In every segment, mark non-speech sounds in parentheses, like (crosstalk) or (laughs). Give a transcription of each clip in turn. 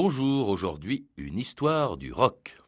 Bonjour, aujourd'hui une histoire du rock. «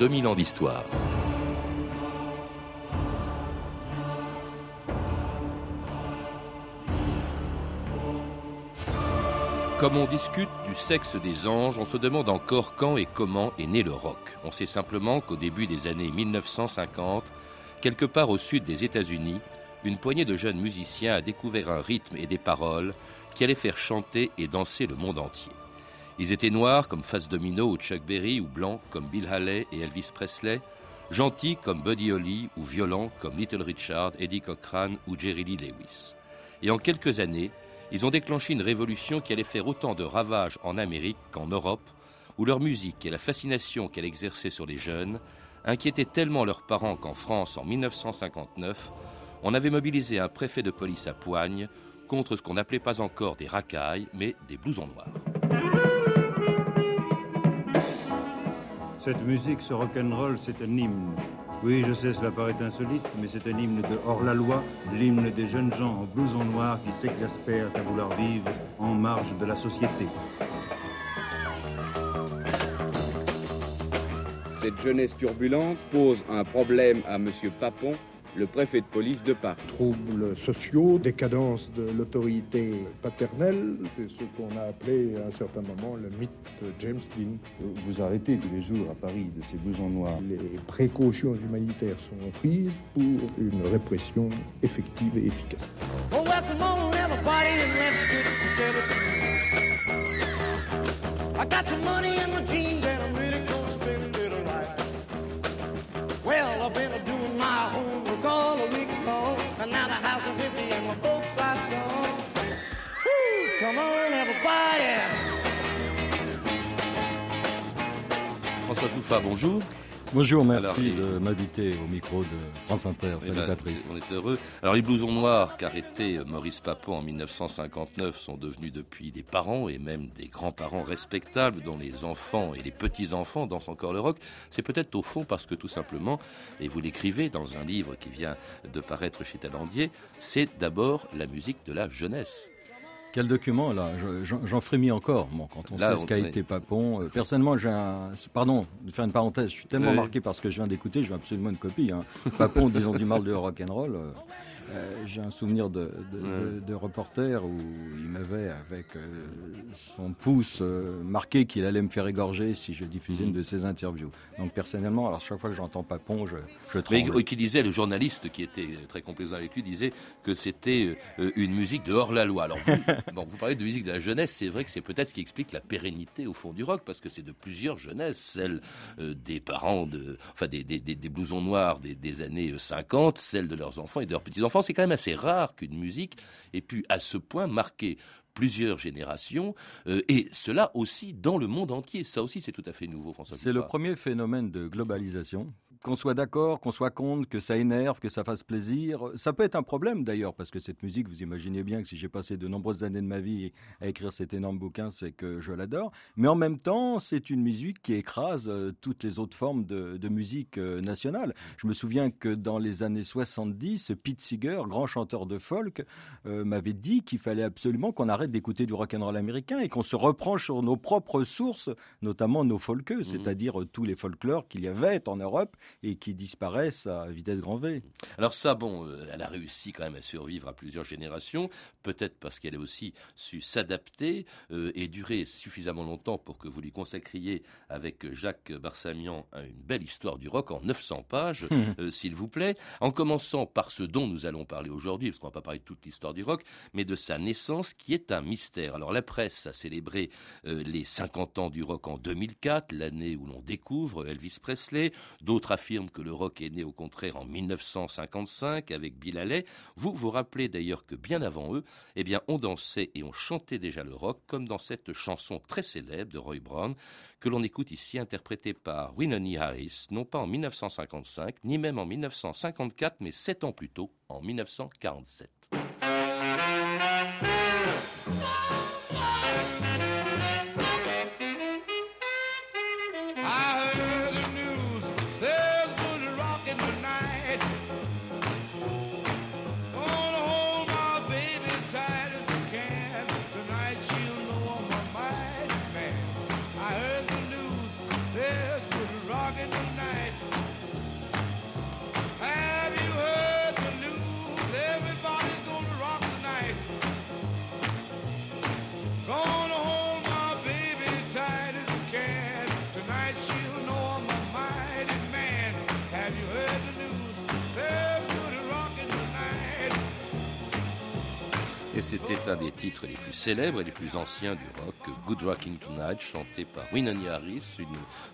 2000 ans d'histoire. Comme on discute du sexe des anges, on se demande encore quand et comment est né le rock. On sait simplement qu'au début des années 1950, quelque part au sud des États-Unis, une poignée de jeunes musiciens a découvert un rythme et des paroles qui allaient faire chanter et danser le monde entier. Ils étaient noirs comme Fats Domino ou Chuck Berry, ou blancs comme Bill Haley et Elvis Presley, gentils comme Buddy Holly, ou violents comme Little Richard, Eddie Cochran ou Jerry Lee Lewis. Et en quelques années, ils ont déclenché une révolution qui allait faire autant de ravages en Amérique qu'en Europe, où leur musique et la fascination qu'elle exerçait sur les jeunes inquiétaient tellement leurs parents qu'en France, en 1959, on avait mobilisé un préfet de police à Poigne contre ce qu'on n'appelait pas encore des racailles, mais des blousons noirs. Cette musique, ce rock'n'roll, c'est un hymne. Oui, je sais, cela paraît insolite, mais c'est un hymne de hors-la-loi, l'hymne des jeunes gens en blouson noir qui s'exaspèrent à vouloir vivre en marge de la société. Cette jeunesse turbulente pose un problème à M. Papon, le préfet de police de Paris. Troubles sociaux, décadence de l'autorité paternelle, c'est ce qu'on a appelé à un certain moment le mythe de James Dean. Vous arrêtez tous les jours à Paris de ces blousons noirs. Les précautions humanitaires sont prises pour une répression effective et efficace. Oh. I got some money François Jouffa, bonjour. Bonjour, merci Alors, et- de m'inviter au micro de France Inter. Eh Salut ben, Patrice. On est heureux. Alors les blousons noirs qu'arrêtait euh, Maurice Papon en 1959 sont devenus depuis des parents et même des grands-parents respectables dont les enfants et les petits-enfants dansent encore le rock. C'est peut-être au fond parce que tout simplement, et vous l'écrivez dans un livre qui vient de paraître chez Talandier, c'est d'abord la musique de la jeunesse. Quel document là? Je- J'en frémis encore. Bon, quand on Là, sait ce qu'a été Papon. euh, personnellement, j'ai un. Pardon de faire une parenthèse. Je suis tellement Oui. marqué par ce que je viens d'écouter. Je veux absolument une copie. Hein. Papon, disons du mal de rock and roll. Euh, j'ai un souvenir de, de, de- de reporter où il m'avait avec euh, son pouce euh, marqué qu'il allait me faire égorger si je diffusais une de ses interviews. Donc personnellement, alors chaque fois que j'entends Papon, je, je Mais tremble. qui disait, le journaliste qui était très complaisant avec lui, disait que c'était une musique de hors-la-loi. Alors vous, (laughs) bon, vous parlez de musique de la jeunesse, c'est vrai que c'est peut-être ce qui explique la pérennité au fond du rock, parce que c'est de plusieurs jeunesses, celle des parents, de, enfin des, des, des- des blousons noirs des, des années euh, 50, celle de leurs enfants et de leurs petits-enfants. C'est quand même assez rare qu'une musique ait pu à ce point marquer plusieurs générations, euh, et cela aussi dans le monde entier. Ça aussi, c'est tout à fait nouveau, François. C'est le premier phénomène de globalisation. Qu'on soit d'accord, qu'on soit contre, que ça énerve, que ça fasse plaisir. Ça peut être un problème d'ailleurs, parce que cette musique, vous imaginez bien que si j'ai passé de nombreuses années de ma vie à écrire cet énorme bouquin, c'est que je l'adore. Mais en même temps, c'est une musique qui écrase euh, toutes les autres formes de, de musique euh, nationale. Je me souviens que dans les années 70, Pete Seeger, grand chanteur de folk, euh, m'avait dit qu'il fallait absolument qu'on arrête d'écouter du rock and roll américain et qu'on se reprend sur nos propres sources, notamment nos folkeux, c'est-à-dire euh, tous les folklores qu'il y avait en Europe et qui disparaissent à vitesse grand V. Alors ça, bon, euh, elle a réussi quand même à survivre à plusieurs générations, peut-être parce qu'elle a aussi su s'adapter euh, et durer suffisamment longtemps pour que vous lui consacriez avec Jacques Barsamian une belle histoire du rock en 900 pages, (laughs) euh, s'il vous plaît, en commençant par ce dont nous allons parler aujourd'hui, parce qu'on va pas parler de toute l'histoire du rock, mais de sa naissance qui est un mystère. Alors la presse a célébré euh, les 50 ans du rock en 2004, l'année où l'on découvre Elvis Presley, d'autres affirment que le rock est né au contraire en 1955 avec Bill Haley. Vous vous rappelez d'ailleurs que bien avant eux, eh bien, on dansait et on chantait déjà le rock, comme dans cette chanson très célèbre de Roy Brown, que l'on écoute ici, interprétée par Winnie Harris, non pas en 1955, ni même en 1954, mais sept ans plus tôt, en 1947. Et c'était un des titres les plus célèbres et les plus anciens du rock, Good Rocking Tonight, chanté par Winnie Harris, une,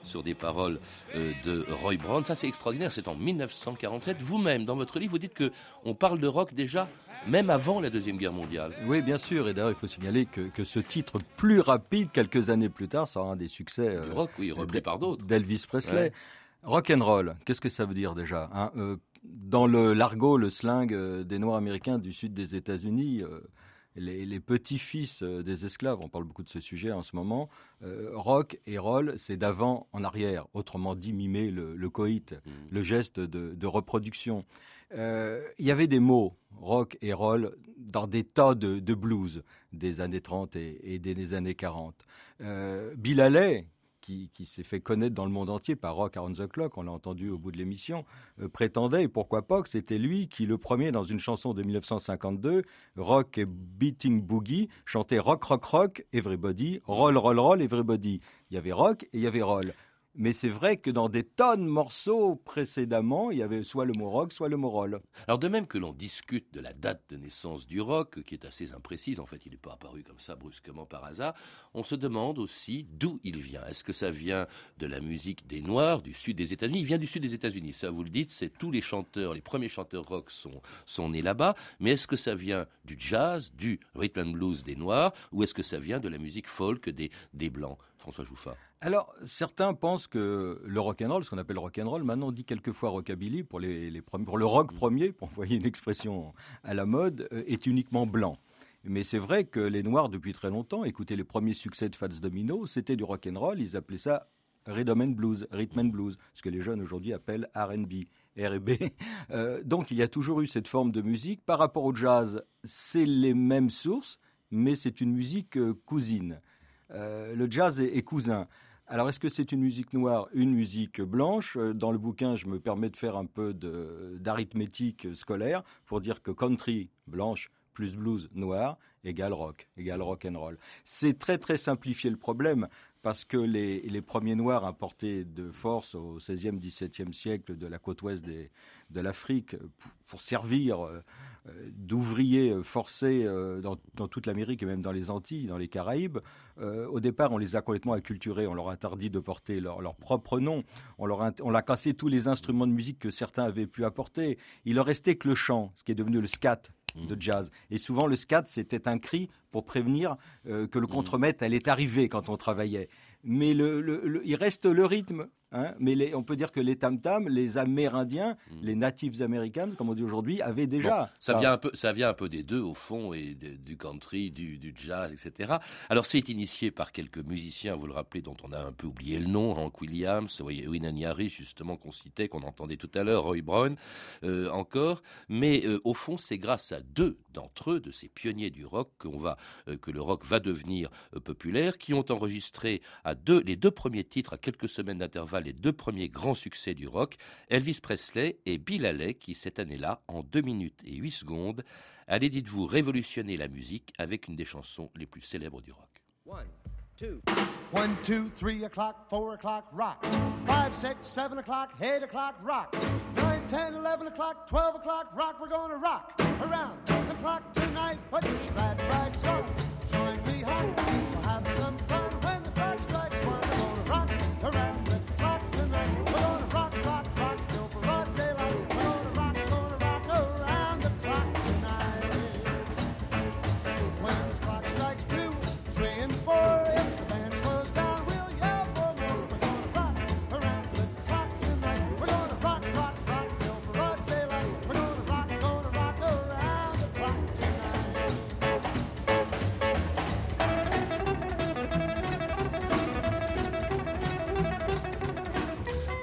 sur des paroles euh, de Roy Brown. Ça, c'est extraordinaire. C'est en 1947. Vous-même, dans votre livre, vous dites que on parle de rock déjà même avant la deuxième guerre mondiale. Oui, bien sûr. Et d'ailleurs, il faut signaler que, que ce titre plus rapide, quelques années plus tard, sera un des succès Du euh, rock, oui, repris par d'autres. d'Elvis Presley. Ouais. Rock and roll, qu'est-ce que ça veut dire déjà hein Euh, Dans le l'argot, le slang euh, des Noirs américains du sud des États-Unis, euh, les, les petits-fils euh, des esclaves, on parle beaucoup de ce sujet en ce moment, euh, rock et roll, c'est d'avant en arrière, autrement dit mimer le, le coït, Mm. le geste de, de reproduction. Euh, Il y avait des mots, rock et roll, dans des tas de, de blues des années 30 et, et des années 40. Euh, Bill Haley, qui, s'est fait connaître dans le monde entier par Rock Around the Clock, on l'a entendu au bout de l'émission, euh, prétendait, et pourquoi pas, que c'était lui qui, le premier, dans une chanson de 1952, Rock et Beating Boogie, chantait Rock, Rock, Rock, Everybody, Roll, Roll, Roll, Everybody. Il y avait rock et il y avait roll. Mais c'est vrai que dans des tonnes de morceaux précédemment, il y avait soit le mot rock, soit le mot roll. Alors de même que l'on discute de la date de naissance du rock, qui est assez imprécise, en fait il n'est pas apparu comme ça brusquement par hasard, on se demande aussi d'où il vient. Est-ce que ça vient de la musique des Noirs, du sud des États-Unis? Il vient du sud des États-Unis, ça vous le dites, c'est tous les chanteurs, les premiers chanteurs rock sont, sont nés là-bas, mais est-ce que ça vient du jazz, du rhythm and blues des Noirs, ou est-ce que ça vient de la musique folk des, des Blancs? François Jouffa Alors, certains pensent que le rock'n'roll, ce qu'on appelle rock'n'roll, maintenant on dit quelquefois rockabilly pour, les, les premiers- pour le rock premier, pour envoyer une expression à la mode, euh, est uniquement blanc. Mais c'est vrai que les Noirs, depuis très longtemps, écoutaient les premiers succès de Fats Domino, c'était du rock'n'roll, ils appelaient ça rhythm and blues, rhythm and blues, ce que les jeunes aujourd'hui appellent R&B, R&B. (laughs) Euh, donc il y a toujours eu cette forme de musique. Par rapport au jazz, c'est les mêmes sources, mais c'est une musique euh, cousine. Euh, le jazz est, cousin. Alors, est-ce que c'est une musique noire, une musique blanche? Euh, Dans le bouquin, je me permets de faire un peu d'arithmétique scolaire pour dire que country blanche plus blues noir égale rock, égale rock and roll. C'est très très simplifié le problème parce que les, les premiers noirs importés de force au 16e, 17e siècle de la côte ouest de l'Afrique pour, servir euh, d'ouvriers euh, forcés euh, dans, dans toute l'Amérique et même dans les Antilles, dans les Caraïbes, euh, au départ, on les a complètement acculturés. On leur a interdit de porter leur, leur propre nom. On leur a, on a cassé tous les instruments de musique que certains avaient pu apporter. Il leur restait que le chant, ce qui est devenu le scat de jazz. Et souvent, le scat, c'était un cri pour prévenir euh, que le contremaître allait arriver quand on travaillait. Mais le, le- le- il reste le rythme. Hein. mais les- on peut dire que les tam-tams, les Amérindiens, les natives américains, comme on dit aujourd'hui, avaient déjà. Bon, ça, vient un peu, ça vient un peu des deux, au fond, et de- du country, du, du jazz, etc. Alors, c'est initié par quelques musiciens, vous le rappelez, dont on a un peu oublié le nom, Hank Williams, Winnie Harris, justement, qu'on citait, qu'on entendait tout à l'heure, Roy Brown, euh, encore. Mais euh, au fond, c'est grâce à deux d'entre eux, de ces pionniers du rock, qu'on va, euh, que le rock va devenir populaire, qui ont enregistré à deux, les deux premiers titres, à quelques semaines d'intervalle, les deux premiers grands succès du rock, Elvis Presley et Bill Haley, qui cette année-là, en 2 minutes et 8 secondes, allait, dites-vous, révolutionner la musique avec une des chansons les plus célèbres du rock. One, two. One, two, three o'clock, four o'clock, rock. Five, six, seven o'clock, eight o'clock, rock. Nine, ten, eleven o'clock, twelve o'clock, rock. We're gonna rock around the clock tonight. Put your glad rags on. Join me home.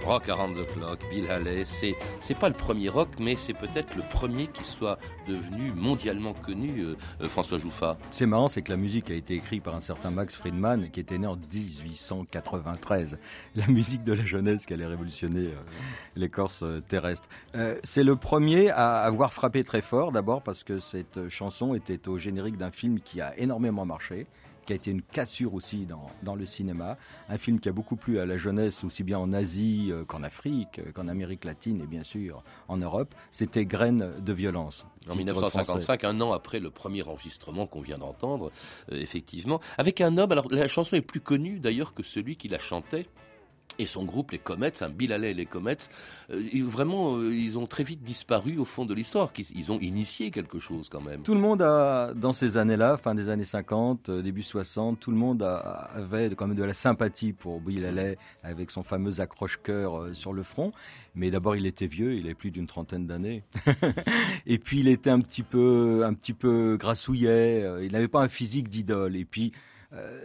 Rock Around the Clock, Bill Haley, c'est, c'est pas le premier rock, mais c'est peut-être le premier qui soit devenu mondialement connu, euh, euh, François Jouffa. C'est marrant, c'est que la musique a été écrite par un certain Max Friedman qui était né en 1893. (laughs) La musique de la jeunesse qui allait révolutionner euh, l'écorce terrestre. c'est le premier à avoir frappé très fort, d'abord parce que cette chanson était au générique d'un film qui a énormément marché qui a été une cassure aussi dans, dans, le cinéma. Un film qui a beaucoup plu à la jeunesse, aussi bien en Asie euh, qu'en Afrique, euh, qu'en Amérique latine et bien sûr en Europe. C'était Graines de violence. En 1955, un an après le premier enregistrement qu'on vient d'entendre, euh, effectivement, avec un homme. Alors la chanson est plus connue d'ailleurs que celui qui la chantait et son groupe, les Comets, un Bill Haley et les Comets, euh, vraiment, euh, ils ont très vite disparu au fond de l'histoire. Ils, ont initié quelque chose quand même. Tout le monde a, dans ces années-là, fin des années 50, euh, début 60, tout le monde avait quand même de la sympathie pour Bill Haley avec son fameux accroche-cœur sur le front. Mais d'abord, il était vieux, il avait plus d'une trentaine d'années. (laughs) et puis, il était un petit peu, un petit peu grassouillet. Il n'avait pas un physique d'idole. Et puis,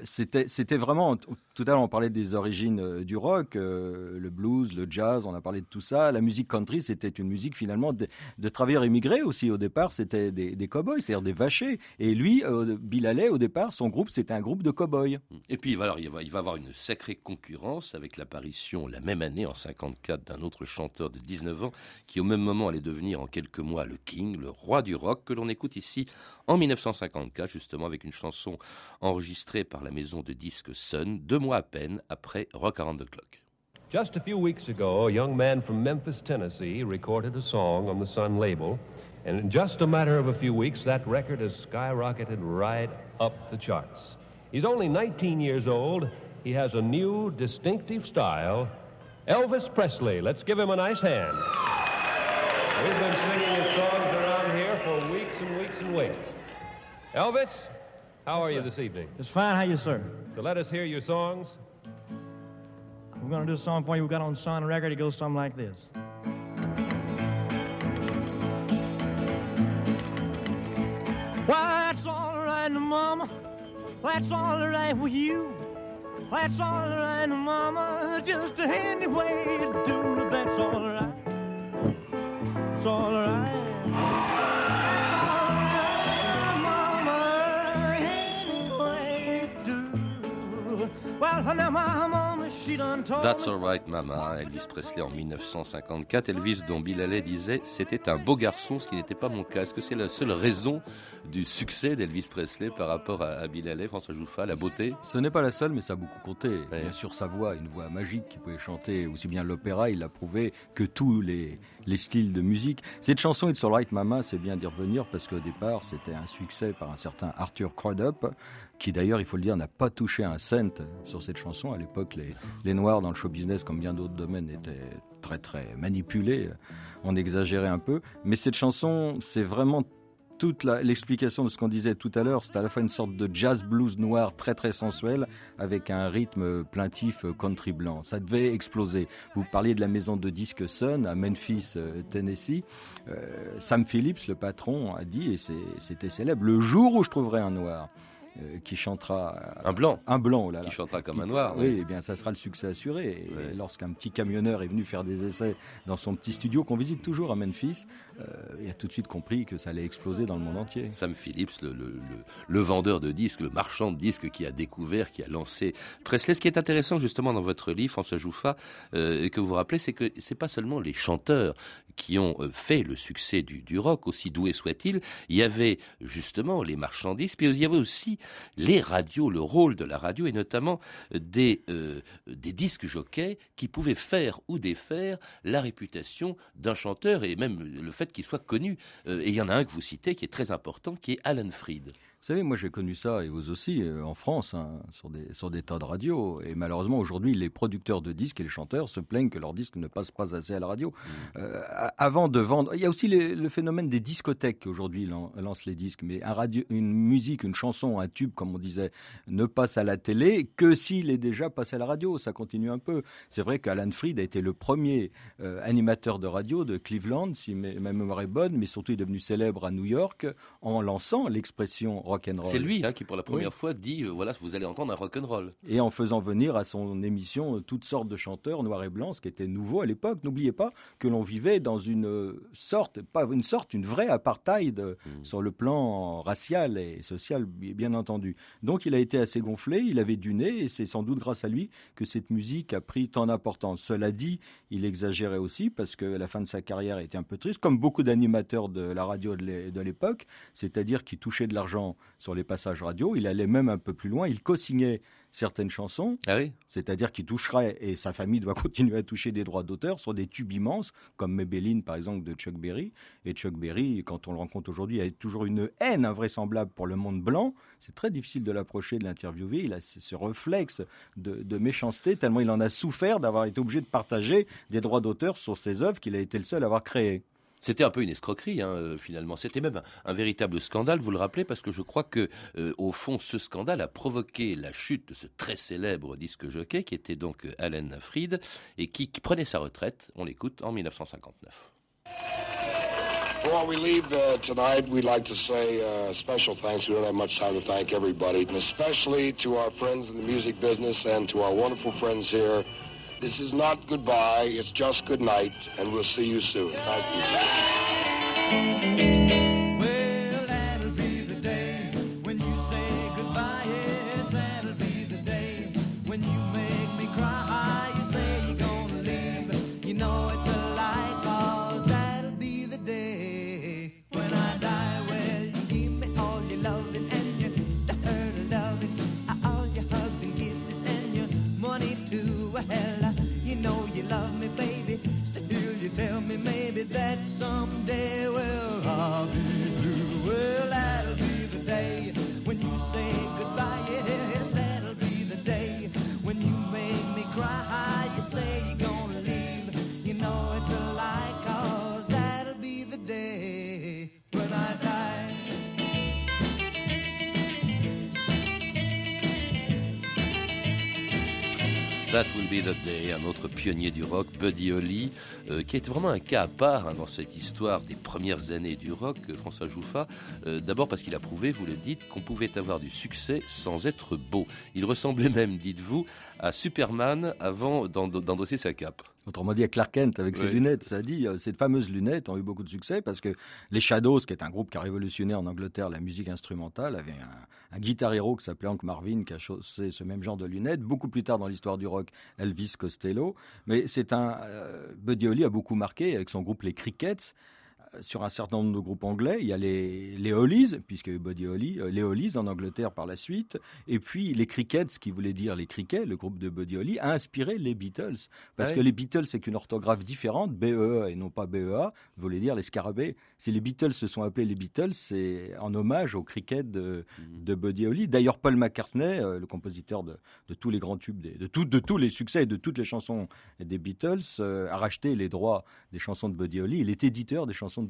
c'était, c'était vraiment tout à l'heure, on parlait des origines euh, du rock, euh, le blues, le jazz, on a parlé de tout ça. La musique country, c'était une musique finalement de, travailleurs immigrés aussi. Au départ, c'était des, des cow-boys, c'est-à-dire des vachers. Et lui, euh, Bill Haley, au départ, son groupe, c'était un groupe de cow-boys. Et puis, va, il va, il avoir une sacrée concurrence avec l'apparition la même année, en 54, d'un autre chanteur de 19 ans qui, au même moment, allait devenir en quelques mois le king, le roi du rock, que l'on écoute ici en 1954, justement avec une chanson enregistrée par la maison de disques Sun, deux mois mois à peine après Rock Around the Clock. Just a few weeks ago, a young man from Memphis, Tennessee, recorded a song on the Sun label, and in just a matter of a few weeks, that record has skyrocketed right up the charts. He's only 19 years old. He has a new, distinctive style. Elvis Presley. Let's give him a nice hand. We've been singing his songs around here for weeks and weeks and weeks. Elvis, how are you this evening? Just fine. How are you, sir? So let us hear your songs. We're going to do a song for you we got on Sun Record. It goes something like this. Why, that's all right, Mama. That's all right with you. That's all right, Mama. Just a handy way to do. That's all right. It's all right. Hanamamo That's Alright Mama, Elvis Presley en 1954. Elvis dont Bill Haley disait c'était un beau garçon, ce qui n'était pas mon cas. Est-ce que c'est la seule raison du succès d'Elvis Presley par rapport à, Bill Haley, François Jouffa, la beauté? Ce n'est pas la seule, mais ça a beaucoup compté. Bien sûr, sa voix, une voix magique qui pouvait chanter aussi bien l'opéra, il a prouvé que tous les, les styles de musique. Cette chanson It's Alright Mama, c'est bien d'y revenir parce qu'au départ, c'était un succès par un certain Arthur Crudup, qui d'ailleurs, il faut le dire, n'a pas touché un cent sur cette chanson. À l'époque, les, les Noirs dans le show business, comme bien d'autres domaines, étaient très très manipulés. On exagérait un peu. Mais cette chanson, c'est vraiment toute l'explication de ce qu'on disait tout à l'heure, c'est à la fois une sorte de jazz blues noir très très sensuel avec un rythme plaintif country blanc. Ça devait exploser. Vous parliez de la maison de disques Sun à Memphis, euh, Tennessee. Euh, Sam Phillips, le patron, a dit, et c'était célèbre, le jour où je trouverai un noir. Euh, qui chantera un blanc, un blanc, oh là, qui chantera comme un noir. Oui, eh bien ça sera le succès assuré. Lorsqu'un petit camionneur est venu faire des essais dans son petit studio qu'on visite toujours à Memphis, euh, il a tout de suite compris que ça allait exploser dans le monde entier. Sam Phillips, le, le, le, vendeur de disques, le marchand de disques qui a découvert, qui a lancé Presley. Ce qui est intéressant justement dans votre livre, François Jouffa, euh, que vous vous rappelez, c'est que c'est pas seulement les chanteurs qui ont euh, fait le succès du, du rock, aussi doués soient-ils. Il y avait justement les marchandises, puis il y avait aussi les radios, le rôle de la radio, et notamment des, euh, des disques jockeys qui pouvaient faire ou défaire la réputation d'un chanteur et même le fait qu'il soit connu. Euh, et il y en a un que vous citez qui est très important, qui est Alan Freed. Vous savez, moi j'ai connu ça, et vous aussi, euh, en France, hein, sur, des, sur des tas de radios. Et malheureusement, aujourd'hui, les producteurs de disques et les chanteurs se plaignent que leurs disques ne passent pas assez à la radio. Mmh. Euh, avant de vendre... Il y a aussi le phénomène des discothèques qui aujourd'hui lancent les disques. Mais un radio, une musique, une chanson, un tube, comme on disait, ne passe à la télé que s'il est déjà passé à la radio. Ça continue un peu. C'est vrai qu'Alan Freed a été le premier euh, animateur de radio de Cleveland, si ma mémoire est bonne, mais surtout il est devenu célèbre à New York en lançant l'expression C'est lui hein, qui, pour la première Oui. fois, dit euh, voilà, vous allez entendre un rock and roll. Et en faisant venir à son émission euh, toutes sortes de chanteurs noirs et blancs, ce qui était nouveau à l'époque. N'oubliez pas que l'on vivait dans une euh, sorte, pas une sorte, une vraie apartheid euh, sur le plan racial et social, bi- bien entendu. Donc il a été assez gonflé, il avait du nez, et c'est sans doute grâce à lui que cette musique a pris tant d'importance. Cela dit, il exagérait aussi parce que la fin de sa carrière était un peu triste, comme beaucoup d'animateurs de la radio de l'époque, c'est-à-dire qui touchaient de l'argent sur les passages radio. Il allait même un peu plus loin, il co-signait certaines chansons, Ah oui c'est-à-dire qu'il toucherait, et sa famille doit (laughs) continuer à toucher des droits d'auteur sur des tubes immenses, comme Maybelline par exemple de Chuck Berry. Et Chuck Berry, quand on le rencontre aujourd'hui, a toujours une haine invraisemblable pour le monde blanc. C'est très difficile de l'approcher, de l'interviewer. Il a ce ce réflexe de, de méchanceté, tellement il en a souffert d'avoir été obligé de partager des droits d'auteur sur ses œuvres qu'il a été le seul à avoir créées. C'était un peu une escroquerie, hein, euh, finalement. C'était même un, véritable scandale, vous le rappelez, parce que je crois que, euh, au fond, ce scandale a provoqué la chute de ce très célèbre disque jockey, qui était donc euh, Allen Freed, et qui, qui prenait sa retraite, on l'écoute, en 1959. Before we leave uh, tonight, we'd like to say uh, special thanks. We don't have much time to thank everybody, and especially to our friends in the music business and to our wonderful friends here. This is not goodbye, it's just good night, and we'll see you soon. Thank you. That Will Be the Day, un autre pionnier du rock, Buddy Holly, euh, qui est vraiment un cas à part hein, dans cette histoire des premières années du rock, euh, François Jouffa. Euh, D'abord parce qu'il a prouvé, vous le dites, qu'on pouvait avoir du succès sans être beau. Il ressemblait même, dites-vous, à Superman avant d'endo- d'endosser sa cape. Autrement dit, à Clark Kent avec ses Oui. lunettes. Ça dit, euh, ces fameuses lunettes ont eu beaucoup de succès parce que les Shadows, qui est un groupe qui a révolutionné en Angleterre la musique instrumentale, avait un, un guitar hero qui s'appelait Hank Marvin qui a chaussé ce même genre de lunettes. Beaucoup plus tard dans l'histoire du rock, Elvis Costello. Mais c'est un euh, Buddy Holly a beaucoup marqué avec son groupe les Crickets sur un certain nombre de groupes anglais. Il y a les, les Hollies, puisqu'il y a eu Buddy Holly, euh, les Hollies en Angleterre par la suite. Et puis les Crickets, ce qui voulait dire les Crickets, le groupe de Buddy Holly, a inspiré les Beatles. Parce Ouais. que les Beatles, c'est une orthographe différente, BE et non pas BEA, voulait dire les scarabées. Si les Beatles se sont appelés les Beatles, c'est en hommage au cricket de, de Buddy Holly. D'ailleurs, Paul McCartney, euh, le compositeur de, de tous les grands tubes, des- de, tout- de tous les succès et de toutes les chansons des Beatles, euh, a racheté les droits des chansons de Buddy Holly. Il est éditeur des chansons de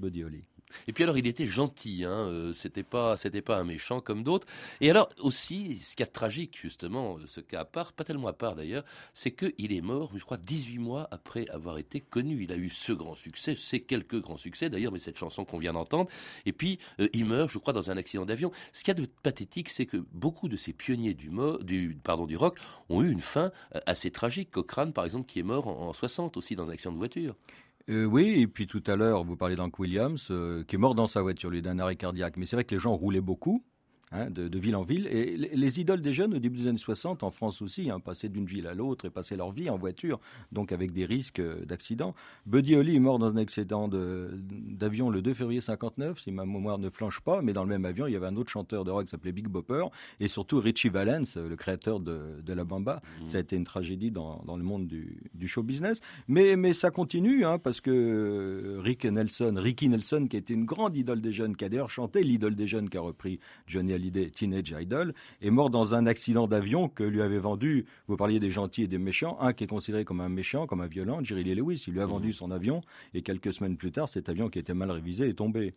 Et puis alors, il était gentil, hein, euh, c'était pas, c'était pas un méchant comme d'autres. Et alors aussi, ce est tragique justement, euh, ce cas à part, pas tellement à part d'ailleurs, c'est qu'il est mort, je crois, 18 mois après avoir été connu. Il a eu ce grand succès, ces quelques grands succès d'ailleurs, mais cette chanson qu'on vient d'entendre. Et puis euh, il meurt, je crois, dans un accident d'avion. Ce qu'il y a de pathétique, c'est que beaucoup de ces pionniers du, du, pardon, du rock ont eu une fin assez tragique. Cochrane, par exemple, qui est mort en, en 60 aussi dans un accident de voiture. Euh, oui, et puis tout à l'heure, vous parlez d'Hank Williams, euh, qui est mort dans sa voiture, lui, d'un arrêt cardiaque. Mais c'est vrai que les gens roulaient beaucoup. Hein, de, de ville en ville. Et les, les idoles des jeunes au début des années 60, en France aussi, hein, passaient d'une ville à l'autre et passaient leur vie en voiture, donc avec des risques euh, d'accident. Buddy Holly est mort dans un accident de- d'avion le 2 février 59, si ma mémoire ne flanche pas, mais dans le même avion, il y avait un autre chanteur de rock qui s'appelait Big Bopper, et surtout Richie Valens, euh, le créateur de, de La Bamba. Ça a été une tragédie dans, dans le monde du, du show business. Mais, mais ça continue, hein, parce que euh, Rick Nelson, Ricky Nelson, qui était une grande idole des jeunes, qui a d'ailleurs chanté l'idole des jeunes qui a repris Johnny Hallyday, Teenage Idol, est mort dans un accident d'avion que lui avait vendu, vous parliez des gentils et des méchants, un qui est considéré comme un méchant, comme un violent, Jerry Lee Lewis. Il lui a vendu son avion, et quelques semaines plus tard, cet avion qui était mal révisé est tombé.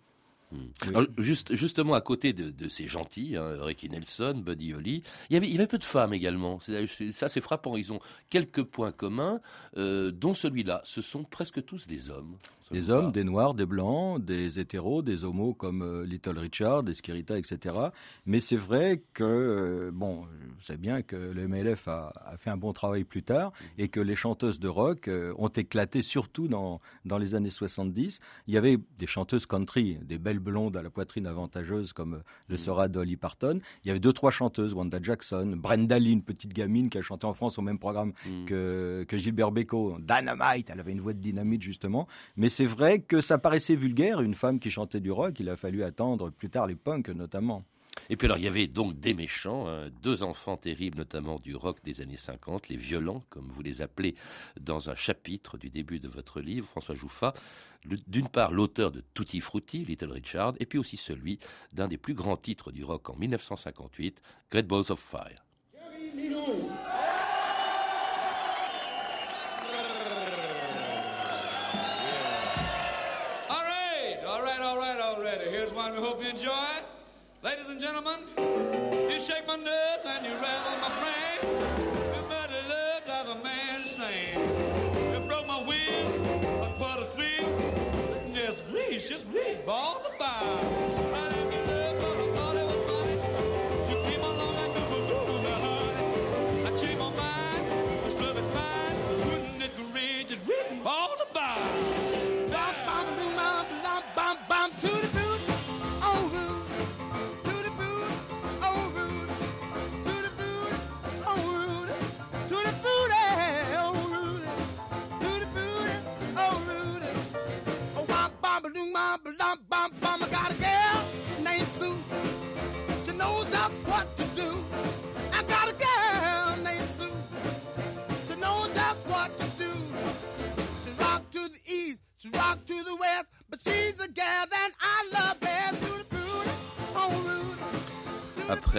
Oui. Alors, juste, justement, à côté de, de ces gentils, hein, Ricky Nelson, Buddy Holly, il y avait, il y avait peu de femmes également. Ça, c'est frappant. Ils ont quelques points communs, euh, dont celui-là. Ce sont presque tous des hommes. Des hommes, des noirs, des blancs, des hétéros, des homos comme euh, Little Richard, des Skirita, etc. Mais c'est vrai que, euh, bon, je sais bien que le MLF a, a fait un bon travail plus tard et que les chanteuses de rock euh, ont éclaté surtout dans, dans les années 70. Il y avait des chanteuses country, des belles blondes à la poitrine avantageuse comme le sera Dolly Parton. Il y avait deux, trois chanteuses, Wanda Jackson, Brenda Lee, une petite gamine qui a chanté en France au même programme que, que Gilbert Bécaud. Dynamite, elle avait une voix de dynamite justement. Mais c'est vrai que ça paraissait vulgaire, une femme qui chantait du rock. Il a fallu attendre plus tard les punks notamment. Et puis alors, il y avait donc des méchants, hein, deux enfants terribles, notamment du rock des années 50, les violents, comme vous les appelez dans un chapitre du début de votre livre, François Jouffa. D'une part, l'auteur de Tutti Frutti, Little Richard, et puis aussi celui d'un des plus grands titres du rock en 1958, Great Balls of Fire. Already. We hope you enjoy. It. Ladies and gentlemen, you shake my nerves and you rattle my brain. You better love drive a man insane. You broke my wheel, but what a thrill. Just reach, just reach, balls of fire.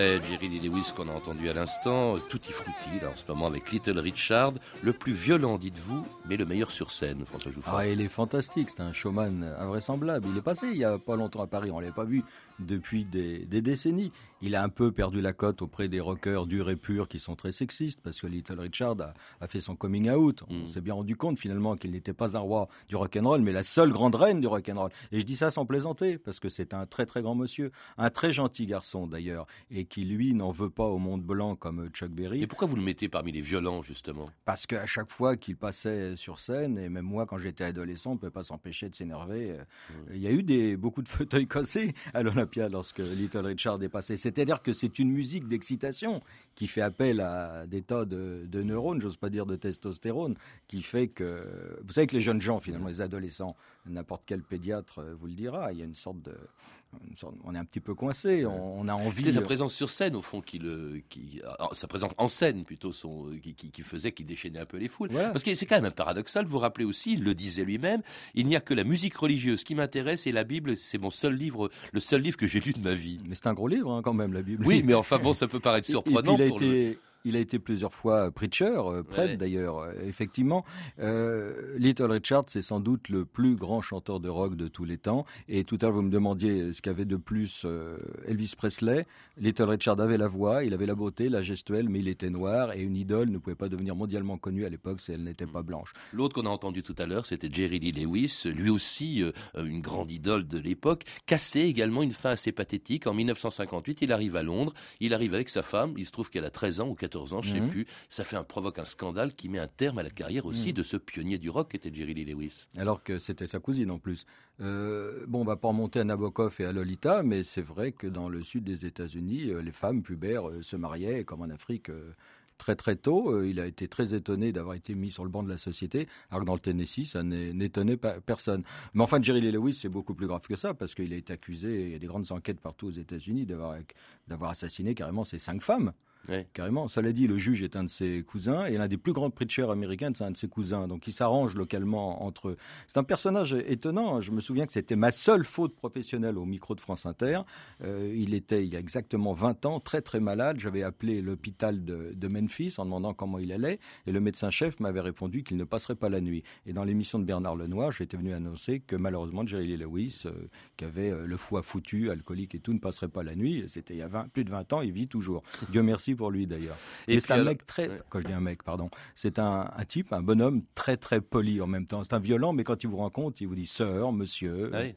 Après Jerry Lee qu'on a entendu à l'instant, Tutti Frutti, là, en ce moment avec Little Richard, le plus violent, dites-vous, mais le meilleur sur scène, François Jouffa. Ah, il est fantastique, c'est un showman invraisemblable. Il est passé il y a pas longtemps à Paris, on l'avait pas vu depuis des, des décennies. Il a un peu perdu la cote auprès des rockers durs et purs qui sont très sexistes parce que Little Richard a, a fait son coming out. On s'est bien rendu compte finalement qu'il n'était pas un roi du rock'n'roll, mais la seule grande reine du rock'n'roll. Et je dis ça sans plaisanter parce que c'est un très très grand monsieur, un très gentil garçon d'ailleurs, et qui lui n'en veut pas au monde blanc comme Chuck Berry. Et pourquoi vous le mettez parmi les violents, justement? Parce qu'à chaque fois qu'il passait sur scène, et même moi quand j'étais adolescent, on ne peut pas s'empêcher de s'énerver. euh, Il y a eu des, beaucoup de fauteuils cassés à lorsque Little Richard est passé. C'est-à-dire que c'est une musique d'excitation qui fait appel à des tas de, de neurones, j'ose pas dire de testostérone, qui fait que... Vous savez que les jeunes gens, finalement, les adolescents, n'importe quel pédiatre euh, vous le dira, il y a une sorte de... on est un petit peu coincé, on, a envie... C'était sa présence sur scène, au fond, qui le, qui, ah, sa présence en scène plutôt, son, qui, qui- qui faisait, qui déchaînait un peu les foules. Parce que c'est quand même un paradoxal. Vous vous rappelez aussi, il le disait lui-même, il n'y a que la musique religieuse qui m'intéresse et la Bible, c'est mon seul livre, le seul livre que j'ai lu de ma vie. Mais c'est un gros livre hein, quand même, la Bible. Oui, mais (laughs) enfin bon, ça peut paraître Et- et puis surprenant il a pour été, le- il a été plusieurs fois preacher, euh, prêtre Ouais. d'ailleurs, euh, effectivement. Euh, Little Richard, c'est sans doute le plus grand chanteur de rock de tous les temps. Et tout à l'heure, vous me demandiez ce qu'avait de plus euh, Elvis Presley. Little Richard avait la voix, il avait la beauté, la gestuelle, mais il était noir et une idole ne pouvait pas devenir mondialement connue à l'époque si elle n'était pas blanche. L'autre qu'on a entendu tout à l'heure, c'était Jerry Lee Lewis, lui aussi euh, euh, une grande idole de l'époque, cassé également une fin assez pathétique. En 1958, il arrive à Londres, il arrive avec sa femme, il se trouve qu'elle a 13 ans ou 14 ans, je ne sais Mhm. plus. Ça fait un, provoque un scandale qui met un terme à la carrière aussi Mhm. de ce pionnier du rock qu'était Jerry Lee Lewis. Alors que c'était sa cousine en plus. Euh, bon, on va pas remonter à Nabokov et à Lolita, mais c'est vrai que dans le sud des États-Unis, euh, les femmes pubères euh, se mariaient, comme en Afrique, très très tôt. Il a été très étonné d'avoir été mis sur le banc de la société, alors que dans le Tennessee, ça n'étonnait personne. Mais enfin, Jerry Lee Lewis, c'est beaucoup plus grave que ça, parce qu'il a été accusé, il y a des grandes enquêtes partout aux États-Unis, d'avoir d'avoir assassiné carrément ses cinq femmes. Ouais. Carrément. Cela dit, le juge est un de ses cousins et l'un des plus grands preachers américains, c'est un de ses cousins. Donc, il s'arrange localement entre eux. C'est un personnage étonnant. Je me souviens que c'était ma seule faute professionnelle au micro de France Inter. Euh, il était, il y a exactement 20 ans, très très malade. J'avais appelé l'hôpital de, Memphis en demandant comment il allait et le médecin-chef m'avait répondu qu'il ne passerait pas la nuit. Et dans l'émission de Bernard Lenoir, j'étais venu annoncer que malheureusement, Jerry Lewis, euh, qui avait euh, le foie foutu, alcoolique et tout, ne passerait pas la nuit. C'était il y a 20 plus de 20 ans, il vit toujours. Dieu merci, pour lui d'ailleurs. Et c'est un alors- mec très, quand je dis un mec, pardon, c'est un, un type, un bonhomme très très poli en même temps. C'est un violent, mais quand il vous rencontre, il vous dit sœur, monsieur. Ah oui.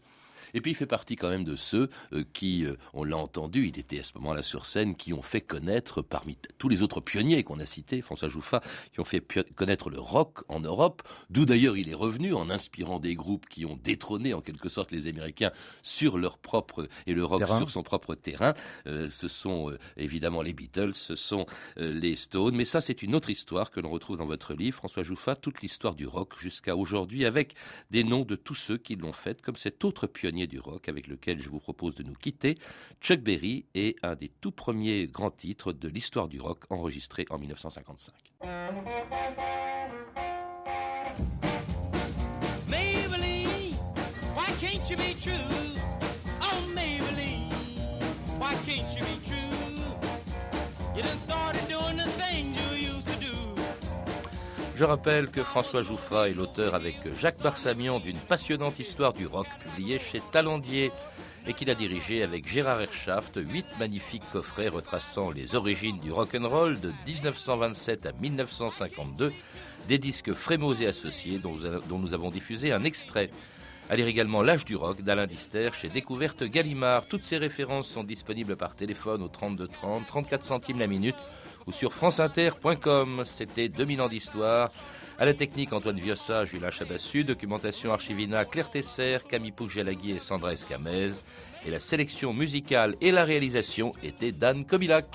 Et puis il fait partie quand même de ceux euh, qui, euh, on l'a entendu, il était à ce moment-là sur scène, qui ont fait connaître, parmi tous les autres pionniers qu'on a cités, François Jouffa, qui ont fait connaître le rock en Europe, d'où d'ailleurs il est revenu en inspirant des groupes qui ont détrôné en quelque sorte les Américains sur leur propre, et le rock Terrain. sur son propre terrain. Euh, ce sont euh, évidemment les Beatles, ce sont euh, les Stones, mais ça c'est une autre histoire que l'on retrouve dans votre livre, François Jouffa, toute l'histoire du rock jusqu'à aujourd'hui, avec des noms de tous ceux qui l'ont fait, comme cet autre pionnier du rock avec lequel je vous propose de nous quitter. Chuck Berry est un des tout premiers grands titres de l'histoire du rock enregistré en 1955. Maybelline, why can't you be true? Oh, Maybelline, why can't you be true? You done started Je rappelle que François Jouffa est l'auteur avec Jacques Barsamian d'une passionnante histoire du rock publiée chez Talandier et qu'il a dirigé avec Gérard Herschaft huit magnifiques coffrets retraçant les origines du rock and roll de 1927 à 1952, des disques Frémaux et associés dont, dont nous avons diffusé un extrait. À lire également L'âge du rock d'Alain Dister chez Découverte Gallimard. Toutes ces références sont disponibles par téléphone au 32 30, 34 centimes la minute ou sur franceinter.com. C'était 2000 ans d'histoire. À la technique, Antoine Viossa, Julien Chabassu, documentation Archivina, Claire Tesser, Camille Pougelagui et Sandra Escamez. Et la sélection musicale et la réalisation étaient d'Anne Kobilac.